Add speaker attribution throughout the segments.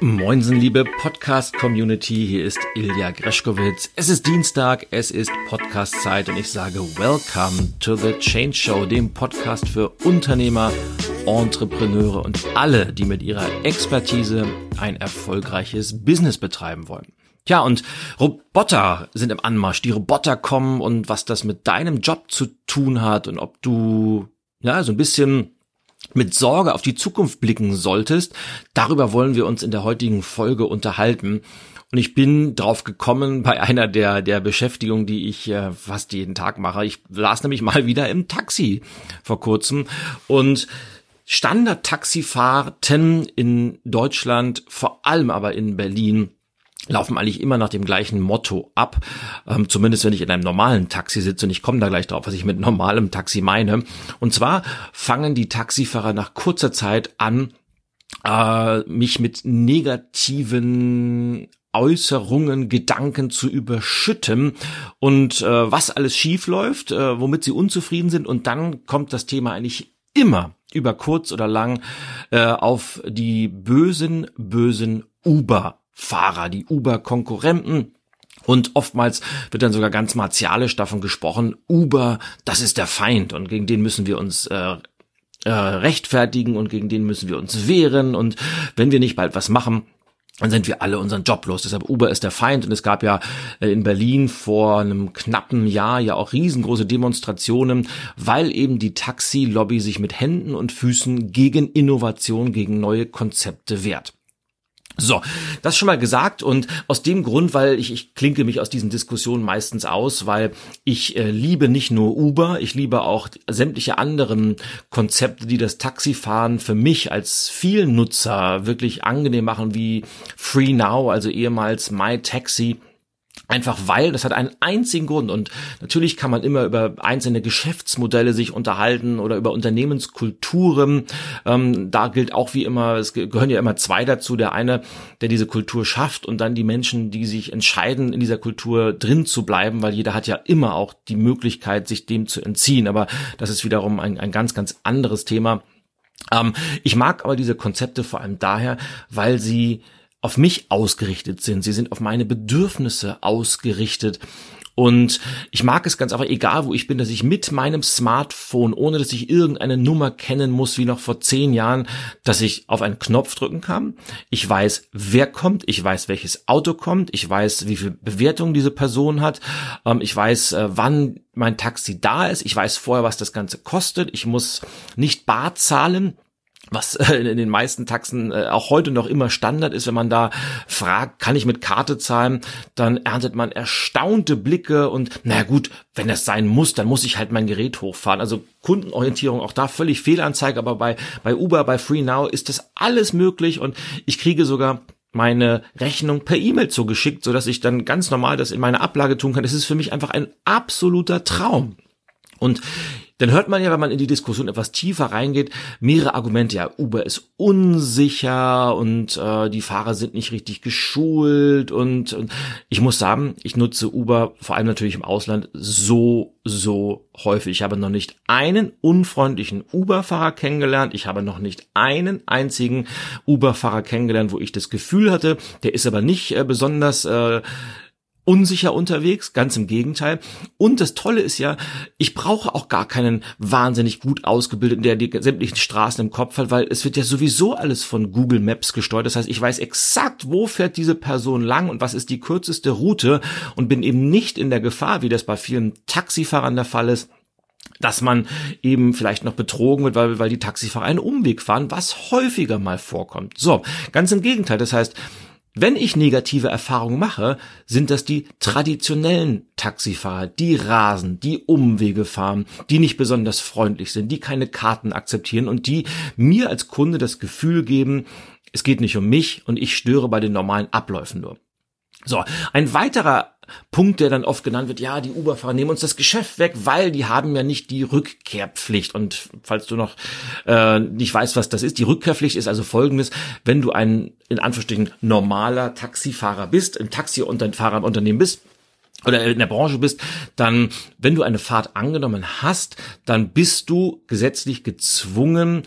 Speaker 1: Moinsen, liebe Podcast-Community, hier ist Ilja Greschkowitz. Es ist Dienstag, es ist Podcast-Zeit und ich sage Welcome to the Change Show, dem Podcast für Unternehmer, Entrepreneure und alle, die mit ihrer Expertise ein erfolgreiches Business betreiben wollen. Tja, und Roboter sind im Anmarsch. Die Roboter kommen und was das mit deinem Job zu tun hat und ob du, ja, so ein bisschen mit Sorge auf die Zukunft blicken solltest, darüber wollen wir uns in der heutigen Folge unterhalten. Und ich bin drauf gekommen bei einer der, der Beschäftigungen, die ich äh, fast jeden Tag mache. Ich las nämlich mal wieder im Taxi vor kurzem und Standard-Taxifahrten in Deutschland, vor allem aber in Berlin, laufen eigentlich immer nach dem gleichen Motto ab. Ähm, zumindest wenn ich in einem normalen Taxi sitze und ich komme da gleich drauf, was ich mit normalem Taxi meine. Und zwar fangen die Taxifahrer nach kurzer Zeit an, äh, mich mit negativen Äußerungen, Gedanken zu überschütten und äh, was alles schief läuft, äh, womit sie unzufrieden sind. Und dann kommt das Thema eigentlich immer über kurz oder lang äh, auf die bösen, bösen Uber Fahrer, die Uber-Konkurrenten. Und oftmals wird dann sogar ganz martialisch davon gesprochen, Uber, das ist der Feind und gegen den müssen wir uns äh, äh, rechtfertigen und gegen den müssen wir uns wehren und wenn wir nicht bald was machen, dann sind wir alle unseren Job los. Deshalb Uber ist der Feind und es gab ja äh, in Berlin vor einem knappen Jahr ja auch riesengroße Demonstrationen, weil eben die Taxi-Lobby sich mit Händen und Füßen gegen Innovation, gegen neue Konzepte wehrt. So, das schon mal gesagt und aus dem Grund, weil ich, ich klinke mich aus diesen Diskussionen meistens aus, weil ich äh, liebe nicht nur Uber, ich liebe auch sämtliche anderen Konzepte, die das Taxifahren für mich als vielen Nutzer wirklich angenehm machen, wie Free Now, also ehemals My Taxi Einfach weil, das hat einen einzigen Grund und natürlich kann man immer über einzelne Geschäftsmodelle sich unterhalten oder über Unternehmenskulturen. Ähm, da gilt auch wie immer, es gehören ja immer zwei dazu. Der eine, der diese Kultur schafft und dann die Menschen, die sich entscheiden, in dieser Kultur drin zu bleiben, weil jeder hat ja immer auch die Möglichkeit, sich dem zu entziehen. Aber das ist wiederum ein, ein ganz, ganz anderes Thema. Ähm, ich mag aber diese Konzepte vor allem daher, weil sie auf mich ausgerichtet sind. Sie sind auf meine Bedürfnisse ausgerichtet. Und ich mag es ganz einfach, egal wo ich bin, dass ich mit meinem Smartphone, ohne dass ich irgendeine Nummer kennen muss, wie noch vor zehn Jahren, dass ich auf einen Knopf drücken kann. Ich weiß, wer kommt, ich weiß, welches Auto kommt, ich weiß, wie viel Bewertung diese Person hat, ähm, ich weiß, äh, wann mein Taxi da ist, ich weiß vorher, was das Ganze kostet, ich muss nicht bar zahlen was äh, in den meisten Taxen äh, auch heute noch immer Standard ist, wenn man da fragt, kann ich mit Karte zahlen, dann erntet man erstaunte Blicke und na gut, wenn das sein muss, dann muss ich halt mein Gerät hochfahren. Also Kundenorientierung auch da völlig Fehlanzeige, aber bei bei Uber, bei Free Now ist das alles möglich und ich kriege sogar meine Rechnung per E-Mail zugeschickt, so dass ich dann ganz normal das in meine Ablage tun kann. Das ist für mich einfach ein absoluter Traum. Und dann hört man ja, wenn man in die Diskussion etwas tiefer reingeht, mehrere Argumente. Ja, Uber ist unsicher und äh, die Fahrer sind nicht richtig geschult und, und ich muss sagen, ich nutze Uber vor allem natürlich im Ausland so, so häufig. Ich habe noch nicht einen unfreundlichen Uber-Fahrer kennengelernt. Ich habe noch nicht einen einzigen Uber-Fahrer kennengelernt, wo ich das Gefühl hatte, der ist aber nicht äh, besonders äh, unsicher unterwegs, ganz im Gegenteil. Und das Tolle ist ja, ich brauche auch gar keinen wahnsinnig gut ausgebildeten, der die sämtlichen Straßen im Kopf hat, weil es wird ja sowieso alles von Google Maps gesteuert. Das heißt, ich weiß exakt, wo fährt diese Person lang und was ist die kürzeste Route und bin eben nicht in der Gefahr, wie das bei vielen Taxifahrern der Fall ist, dass man eben vielleicht noch betrogen wird, weil, weil die Taxifahrer einen Umweg fahren, was häufiger mal vorkommt. So, ganz im Gegenteil. Das heißt, wenn ich negative Erfahrungen mache, sind das die traditionellen Taxifahrer, die rasen, die Umwege fahren, die nicht besonders freundlich sind, die keine Karten akzeptieren und die mir als Kunde das Gefühl geben, es geht nicht um mich und ich störe bei den normalen Abläufen nur. So, ein weiterer Punkt, der dann oft genannt wird, ja, die Uber-Fahrer nehmen uns das Geschäft weg, weil die haben ja nicht die Rückkehrpflicht. Und falls du noch äh, nicht weißt, was das ist, die Rückkehrpflicht ist also folgendes, wenn du ein, in Anführungsstrichen, normaler Taxifahrer bist, im Taxifahrerunternehmen Unternehmen bist, oder in der Branche bist, dann, wenn du eine Fahrt angenommen hast, dann bist du gesetzlich gezwungen,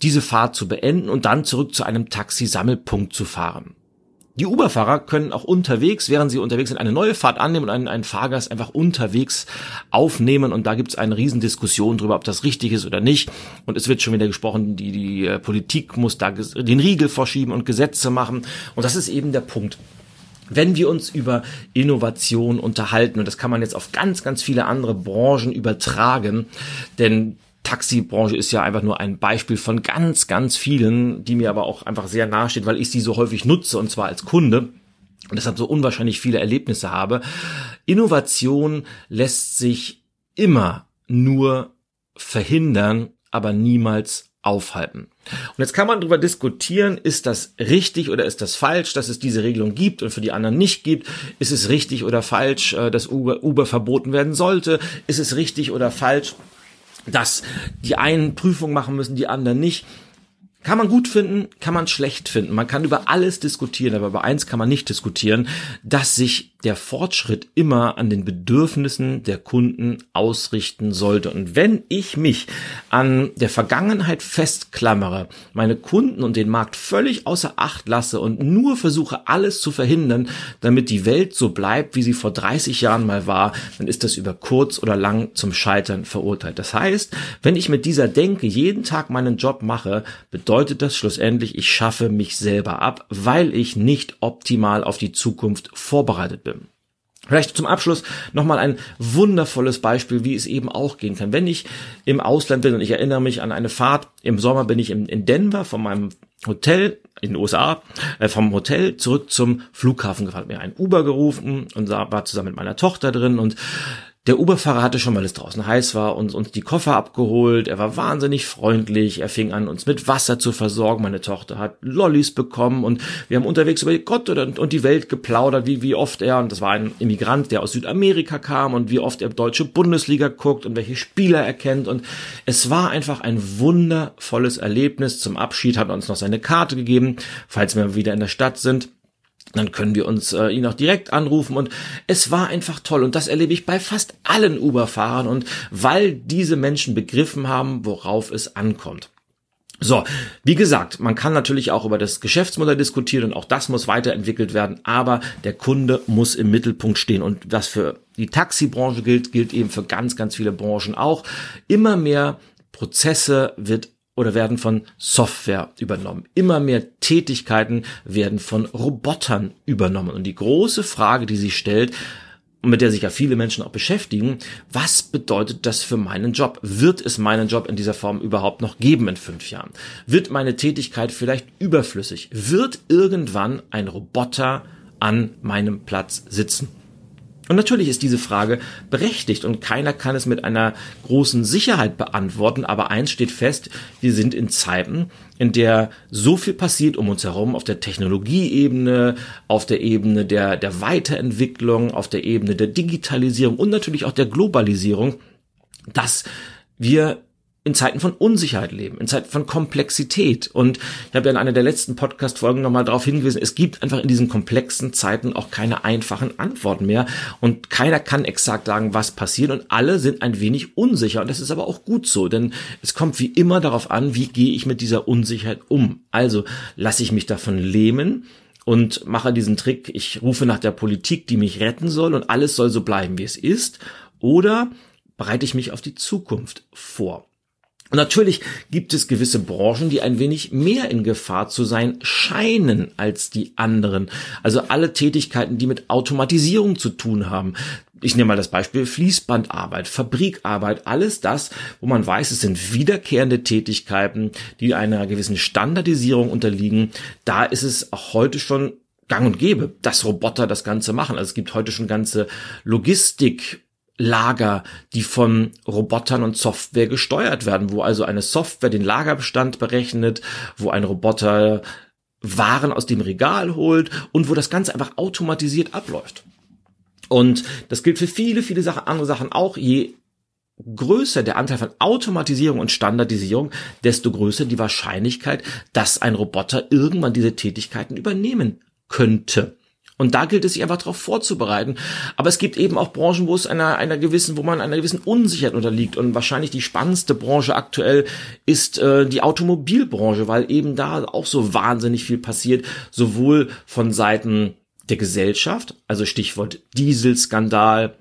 Speaker 1: diese Fahrt zu beenden und dann zurück zu einem Taxisammelpunkt zu fahren. Die Uber-Fahrer können auch unterwegs, während sie unterwegs sind, eine neue Fahrt annehmen und einen, einen Fahrgast einfach unterwegs aufnehmen. Und da gibt es eine Riesendiskussion darüber, ob das richtig ist oder nicht. Und es wird schon wieder gesprochen, die, die äh, Politik muss da den Riegel vorschieben und Gesetze machen. Und das ist eben der Punkt wenn wir uns über Innovation unterhalten, und das kann man jetzt auf ganz, ganz viele andere Branchen übertragen, denn Taxibranche ist ja einfach nur ein Beispiel von ganz, ganz vielen, die mir aber auch einfach sehr nahe weil ich sie so häufig nutze und zwar als Kunde und deshalb so unwahrscheinlich viele Erlebnisse habe. Innovation lässt sich immer nur verhindern, aber niemals aufhalten. Und jetzt kann man darüber diskutieren, ist das richtig oder ist das falsch, dass es diese Regelung gibt und für die anderen nicht gibt? Ist es richtig oder falsch, äh, dass Uber, Uber verboten werden sollte? Ist es richtig oder falsch, dass die einen Prüfung machen müssen, die anderen nicht. Kann man gut finden, kann man schlecht finden. Man kann über alles diskutieren, aber über eins kann man nicht diskutieren, dass sich der Fortschritt immer an den Bedürfnissen der Kunden ausrichten sollte. Und wenn ich mich an der Vergangenheit festklammere, meine Kunden und den Markt völlig außer Acht lasse und nur versuche, alles zu verhindern, damit die Welt so bleibt, wie sie vor 30 Jahren mal war, dann ist das über kurz oder lang zum Scheitern verurteilt. Das heißt, wenn ich mit dieser Denke jeden Tag meinen Job mache, das schlussendlich, ich schaffe mich selber ab, weil ich nicht optimal auf die Zukunft vorbereitet bin. Vielleicht zum Abschluss nochmal ein wundervolles Beispiel, wie es eben auch gehen kann. Wenn ich im Ausland bin und ich erinnere mich an eine Fahrt, im Sommer bin ich in, Denver von meinem Hotel in den USA, äh, vom Hotel zurück zum Flughafen gefahren, mir ein Uber gerufen und war zusammen mit meiner Tochter drin und der Uberfahrer hatte schon, weil es draußen heiß war, uns, uns die Koffer abgeholt. Er war wahnsinnig freundlich. Er fing an, uns mit Wasser zu versorgen. Meine Tochter hat Lollis bekommen und wir haben unterwegs über Gott und, die Welt geplaudert, wie, wie oft er, und das war ein Immigrant, der aus Südamerika kam und wie oft er deutsche Bundesliga guckt und welche Spieler er kennt. Und es war einfach ein wundervolles Erlebnis. Zum Abschied hat er uns noch seine Karte gegeben, falls wir wieder in der Stadt sind dann können wir uns äh, ihn auch direkt anrufen und es war einfach toll und das erlebe ich bei fast allen Uber-Fahrern und weil diese Menschen begriffen haben, worauf es ankommt. So, wie gesagt, man kann natürlich auch über das Geschäftsmodell diskutieren und auch das muss weiterentwickelt werden, aber der Kunde muss im Mittelpunkt stehen und was für die Taxibranche gilt, gilt eben für ganz, ganz viele Branchen auch. Immer mehr Prozesse wird oder werden von Software übernommen. Immer mehr Tätigkeiten werden von Robotern übernommen. Und die große Frage, die sich stellt, mit der sich ja viele Menschen auch beschäftigen, was bedeutet das für meinen Job? Wird es meinen Job in dieser Form überhaupt noch geben in fünf Jahren? Wird meine Tätigkeit vielleicht überflüssig? Wird irgendwann ein Roboter an meinem Platz sitzen? Und natürlich ist diese Frage berechtigt und keiner kann es mit einer großen Sicherheit beantworten, aber eins steht fest, wir sind in Zeiten, in der so viel passiert um uns herum auf der Technologieebene, auf der Ebene der, der Weiterentwicklung, auf der Ebene der Digitalisierung und natürlich auch der Globalisierung, dass wir in Zeiten von Unsicherheit leben, in Zeiten von Komplexität. Und ich habe ja in einer der letzten Podcast-Folgen nochmal darauf hingewiesen, es gibt einfach in diesen komplexen Zeiten auch keine einfachen Antworten mehr. Und keiner kann exakt sagen, was passiert. Und alle sind ein wenig unsicher. Und das ist aber auch gut so, denn es kommt wie immer darauf an, wie gehe ich mit dieser Unsicherheit um. Also lasse ich mich davon lähmen und mache diesen Trick, ich rufe nach der Politik, die mich retten soll und alles soll so bleiben, wie es ist. Oder bereite ich mich auf die Zukunft vor. Natürlich gibt es gewisse Branchen, die ein wenig mehr in Gefahr zu sein scheinen als die anderen. Also alle Tätigkeiten, die mit Automatisierung zu tun haben. Ich nehme mal das Beispiel Fließbandarbeit, Fabrikarbeit, alles das, wo man weiß, es sind wiederkehrende Tätigkeiten, die einer gewissen Standardisierung unterliegen. Da ist es auch heute schon gang und gäbe, dass Roboter das Ganze machen. Also es gibt heute schon ganze Logistik Lager, die von Robotern und Software gesteuert werden, wo also eine Software den Lagerbestand berechnet, wo ein Roboter Waren aus dem Regal holt und wo das Ganze einfach automatisiert abläuft. Und das gilt für viele, viele Sachen, andere Sachen auch. Je größer der Anteil von Automatisierung und Standardisierung, desto größer die Wahrscheinlichkeit, dass ein Roboter irgendwann diese Tätigkeiten übernehmen könnte. Und da gilt es sich einfach darauf vorzubereiten. Aber es gibt eben auch Branchen, wo es einer, einer gewissen, wo man einer gewissen Unsicherheit unterliegt. Und wahrscheinlich die spannendste Branche aktuell ist äh, die Automobilbranche, weil eben da auch so wahnsinnig viel passiert, sowohl von Seiten der Gesellschaft, also Stichwort Dieselskandal,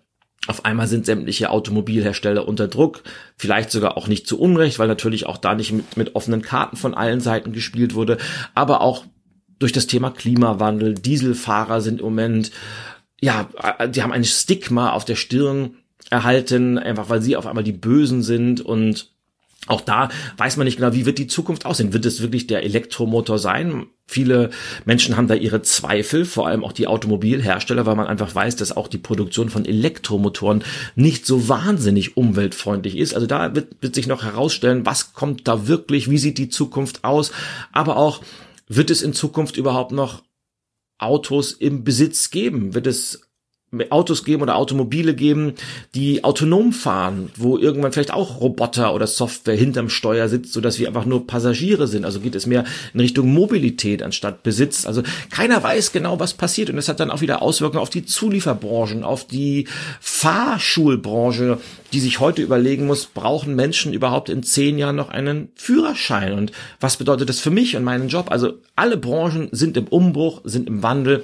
Speaker 1: auf einmal sind sämtliche Automobilhersteller unter Druck, vielleicht sogar auch nicht zu Unrecht, weil natürlich auch da nicht mit, mit offenen Karten von allen Seiten gespielt wurde, aber auch durch das Thema Klimawandel. Dieselfahrer sind im Moment, ja, die haben ein Stigma auf der Stirn erhalten, einfach weil sie auf einmal die Bösen sind und auch da weiß man nicht genau, wie wird die Zukunft aussehen. Wird es wirklich der Elektromotor sein? Viele Menschen haben da ihre Zweifel, vor allem auch die Automobilhersteller, weil man einfach weiß, dass auch die Produktion von Elektromotoren nicht so wahnsinnig umweltfreundlich ist. Also da wird, wird sich noch herausstellen, was kommt da wirklich, wie sieht die Zukunft aus, aber auch wird es in Zukunft überhaupt noch Autos im Besitz geben? Wird es Autos geben oder Automobile geben, die autonom fahren, wo irgendwann vielleicht auch Roboter oder Software hinterm Steuer sitzt, so dass wir einfach nur Passagiere sind. Also geht es mehr in Richtung Mobilität anstatt Besitz. Also keiner weiß genau, was passiert und das hat dann auch wieder Auswirkungen auf die Zulieferbranchen, auf die Fahrschulbranche, die sich heute überlegen muss, brauchen Menschen überhaupt in zehn Jahren noch einen Führerschein und was bedeutet das für mich und meinen Job? Also alle Branchen sind im Umbruch, sind im Wandel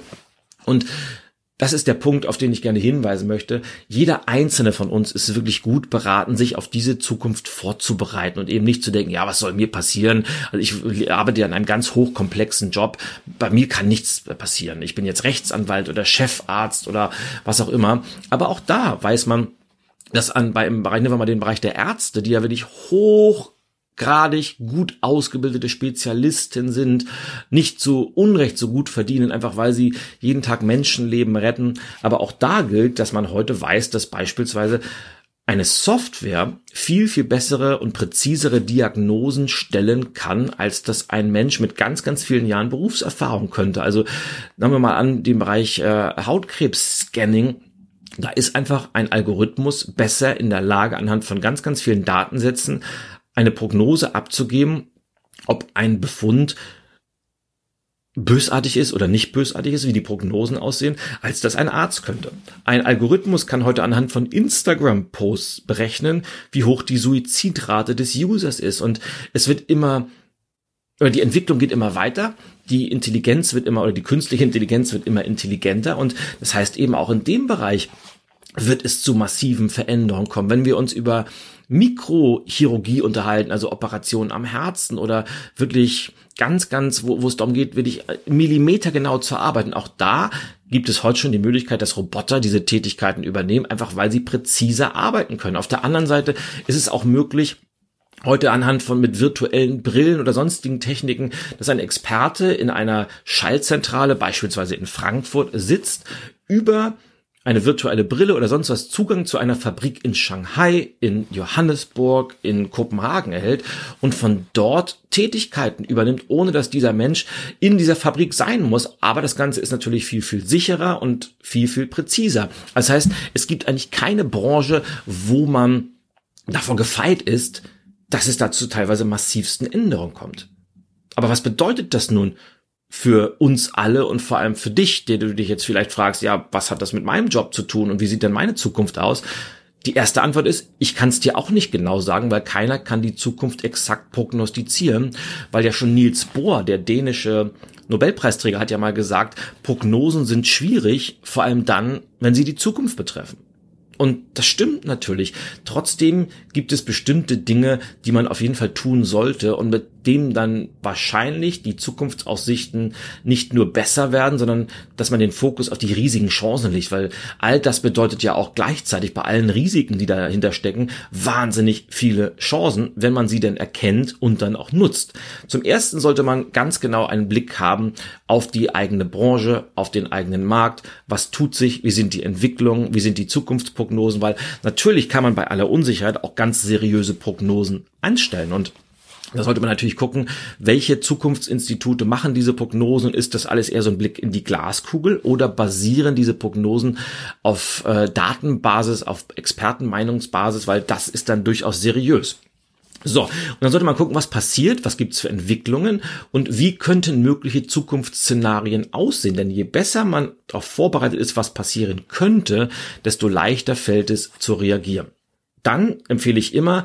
Speaker 1: und das ist der Punkt, auf den ich gerne hinweisen möchte. Jeder einzelne von uns ist wirklich gut beraten, sich auf diese Zukunft vorzubereiten und eben nicht zu denken, ja, was soll mir passieren? Also ich arbeite an einem ganz hochkomplexen Job. Bei mir kann nichts passieren. Ich bin jetzt Rechtsanwalt oder Chefarzt oder was auch immer. Aber auch da weiß man, dass an, bei, im Bereich, nehmen wir mal den Bereich der Ärzte, die ja wirklich hoch gradig gut ausgebildete Spezialisten sind, nicht zu Unrecht so gut verdienen, einfach weil sie jeden Tag Menschenleben retten. Aber auch da gilt, dass man heute weiß, dass beispielsweise eine Software viel, viel bessere und präzisere Diagnosen stellen kann, als das ein Mensch mit ganz, ganz vielen Jahren Berufserfahrung könnte. Also nehmen wir mal an, den Bereich äh, Hautkrebs-Scanning. Da ist einfach ein Algorithmus besser in der Lage, anhand von ganz, ganz vielen Datensätzen eine Prognose abzugeben, ob ein Befund bösartig ist oder nicht bösartig ist, wie die Prognosen aussehen, als das ein Arzt könnte. Ein Algorithmus kann heute anhand von Instagram-Posts berechnen, wie hoch die Suizidrate des Users ist. Und es wird immer, oder die Entwicklung geht immer weiter, die Intelligenz wird immer, oder die künstliche Intelligenz wird immer intelligenter. Und das heißt eben auch in dem Bereich wird es zu massiven Veränderungen kommen. Wenn wir uns über Mikrochirurgie unterhalten, also Operationen am Herzen oder wirklich ganz, ganz, wo, wo es darum geht, wirklich Millimeter genau zu arbeiten. Auch da gibt es heute schon die Möglichkeit, dass Roboter diese Tätigkeiten übernehmen, einfach weil sie präziser arbeiten können. Auf der anderen Seite ist es auch möglich, heute anhand von mit virtuellen Brillen oder sonstigen Techniken, dass ein Experte in einer Schallzentrale, beispielsweise in Frankfurt, sitzt, über eine virtuelle Brille oder sonst was Zugang zu einer Fabrik in Shanghai, in Johannesburg, in Kopenhagen erhält und von dort Tätigkeiten übernimmt, ohne dass dieser Mensch in dieser Fabrik sein muss. Aber das Ganze ist natürlich viel, viel sicherer und viel, viel präziser. Das heißt, es gibt eigentlich keine Branche, wo man davon gefeit ist, dass es dazu teilweise massivsten Änderungen kommt. Aber was bedeutet das nun für uns alle und vor allem für dich, der du dich jetzt vielleicht fragst, ja, was hat das mit meinem Job zu tun und wie sieht denn meine Zukunft aus? Die erste Antwort ist, ich kann es dir auch nicht genau sagen, weil keiner kann die Zukunft exakt prognostizieren, weil ja schon Niels Bohr, der dänische Nobelpreisträger, hat ja mal gesagt, Prognosen sind schwierig, vor allem dann, wenn sie die Zukunft betreffen. Und das stimmt natürlich. Trotzdem gibt es bestimmte Dinge, die man auf jeden Fall tun sollte und mit dem dann wahrscheinlich die Zukunftsaussichten nicht nur besser werden, sondern dass man den Fokus auf die riesigen Chancen legt, weil all das bedeutet ja auch gleichzeitig bei allen Risiken, die dahinter stecken, wahnsinnig viele Chancen, wenn man sie denn erkennt und dann auch nutzt. Zum ersten sollte man ganz genau einen Blick haben auf die eigene Branche, auf den eigenen Markt, was tut sich, wie sind die Entwicklungen, wie sind die Zukunftsprognosen, weil natürlich kann man bei aller Unsicherheit auch ganz seriöse Prognosen anstellen. Und da sollte man natürlich gucken, welche Zukunftsinstitute machen diese Prognosen. Ist das alles eher so ein Blick in die Glaskugel oder basieren diese Prognosen auf äh, Datenbasis, auf Expertenmeinungsbasis, weil das ist dann durchaus seriös. So, und dann sollte man gucken, was passiert, was gibt's für Entwicklungen und wie könnten mögliche Zukunftsszenarien aussehen. Denn je besser man darauf vorbereitet ist, was passieren könnte, desto leichter fällt es zu reagieren. Dann empfehle ich immer,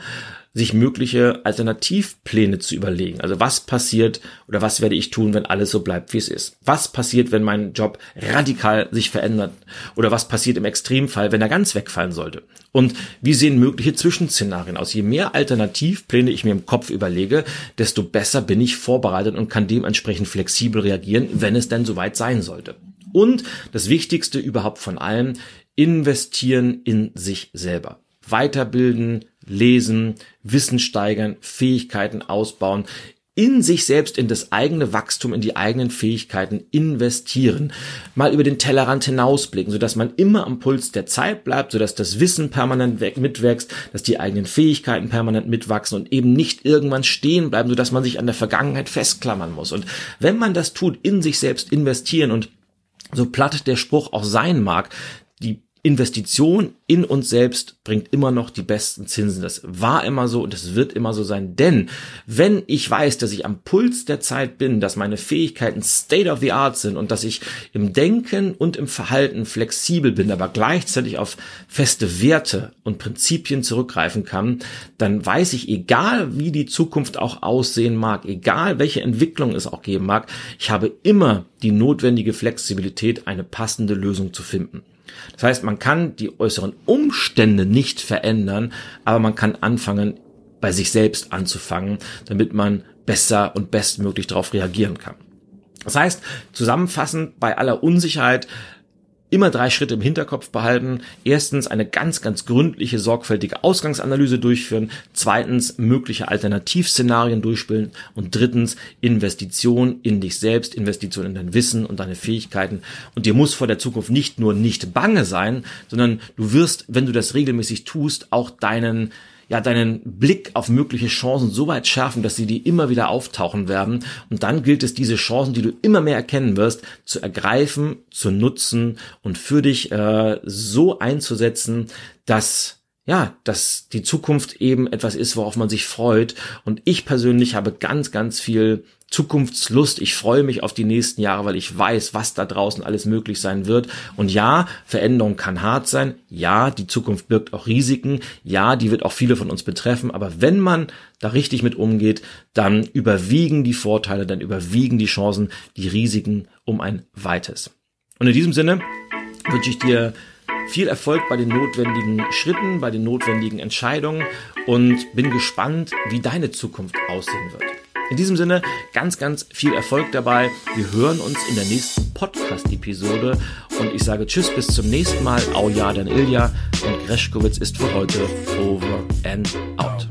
Speaker 1: sich mögliche Alternativpläne zu überlegen. Also was passiert oder was werde ich tun, wenn alles so bleibt, wie es ist? Was passiert, wenn mein Job radikal sich verändert? Oder was passiert im Extremfall, wenn er ganz wegfallen sollte? Und wie sehen mögliche Zwischenszenarien aus? Je mehr Alternativpläne ich mir im Kopf überlege, desto besser bin ich vorbereitet und kann dementsprechend flexibel reagieren, wenn es denn soweit sein sollte. Und das Wichtigste überhaupt von allem, investieren in sich selber. Weiterbilden, lesen, Wissen steigern, Fähigkeiten ausbauen, in sich selbst, in das eigene Wachstum, in die eigenen Fähigkeiten investieren, mal über den Tellerrand hinausblicken, sodass man immer am Puls der Zeit bleibt, sodass das Wissen permanent mitwächst, dass die eigenen Fähigkeiten permanent mitwachsen und eben nicht irgendwann stehen bleiben, sodass man sich an der Vergangenheit festklammern muss. Und wenn man das tut, in sich selbst investieren und so platt der Spruch auch sein mag, Investition in uns selbst bringt immer noch die besten Zinsen. Das war immer so und es wird immer so sein. Denn wenn ich weiß, dass ich am Puls der Zeit bin, dass meine Fähigkeiten state of the art sind und dass ich im Denken und im Verhalten flexibel bin, aber gleichzeitig auf feste Werte und Prinzipien zurückgreifen kann, dann weiß ich, egal wie die Zukunft auch aussehen mag, egal welche Entwicklung es auch geben mag, ich habe immer die notwendige Flexibilität, eine passende Lösung zu finden. Das heißt, man kann die äußeren Umstände nicht verändern, aber man kann anfangen, bei sich selbst anzufangen, damit man besser und bestmöglich darauf reagieren kann. Das heißt, zusammenfassend, bei aller Unsicherheit immer drei Schritte im Hinterkopf behalten. Erstens eine ganz, ganz gründliche, sorgfältige Ausgangsanalyse durchführen. Zweitens mögliche Alternativszenarien durchspielen. Und drittens Investition in dich selbst, Investition in dein Wissen und deine Fähigkeiten. Und dir muss vor der Zukunft nicht nur nicht bange sein, sondern du wirst, wenn du das regelmäßig tust, auch deinen ja deinen Blick auf mögliche Chancen so weit schärfen, dass sie dir immer wieder auftauchen werden. Und dann gilt es, diese Chancen, die du immer mehr erkennen wirst, zu ergreifen, zu nutzen und für dich äh, so einzusetzen, dass ja, dass die Zukunft eben etwas ist, worauf man sich freut. Und ich persönlich habe ganz, ganz viel Zukunftslust. Ich freue mich auf die nächsten Jahre, weil ich weiß, was da draußen alles möglich sein wird. Und ja, Veränderung kann hart sein. Ja, die Zukunft birgt auch Risiken. Ja, die wird auch viele von uns betreffen. Aber wenn man da richtig mit umgeht, dann überwiegen die Vorteile, dann überwiegen die Chancen, die Risiken um ein weites. Und in diesem Sinne wünsche ich dir viel Erfolg bei den notwendigen Schritten, bei den notwendigen Entscheidungen und bin gespannt, wie deine Zukunft aussehen wird. In diesem Sinne ganz, ganz viel Erfolg dabei. Wir hören uns in der nächsten Podcast-Episode und ich sage Tschüss, bis zum nächsten Mal. Auja, dann Ilja und Greschkowitz ist für heute over and out.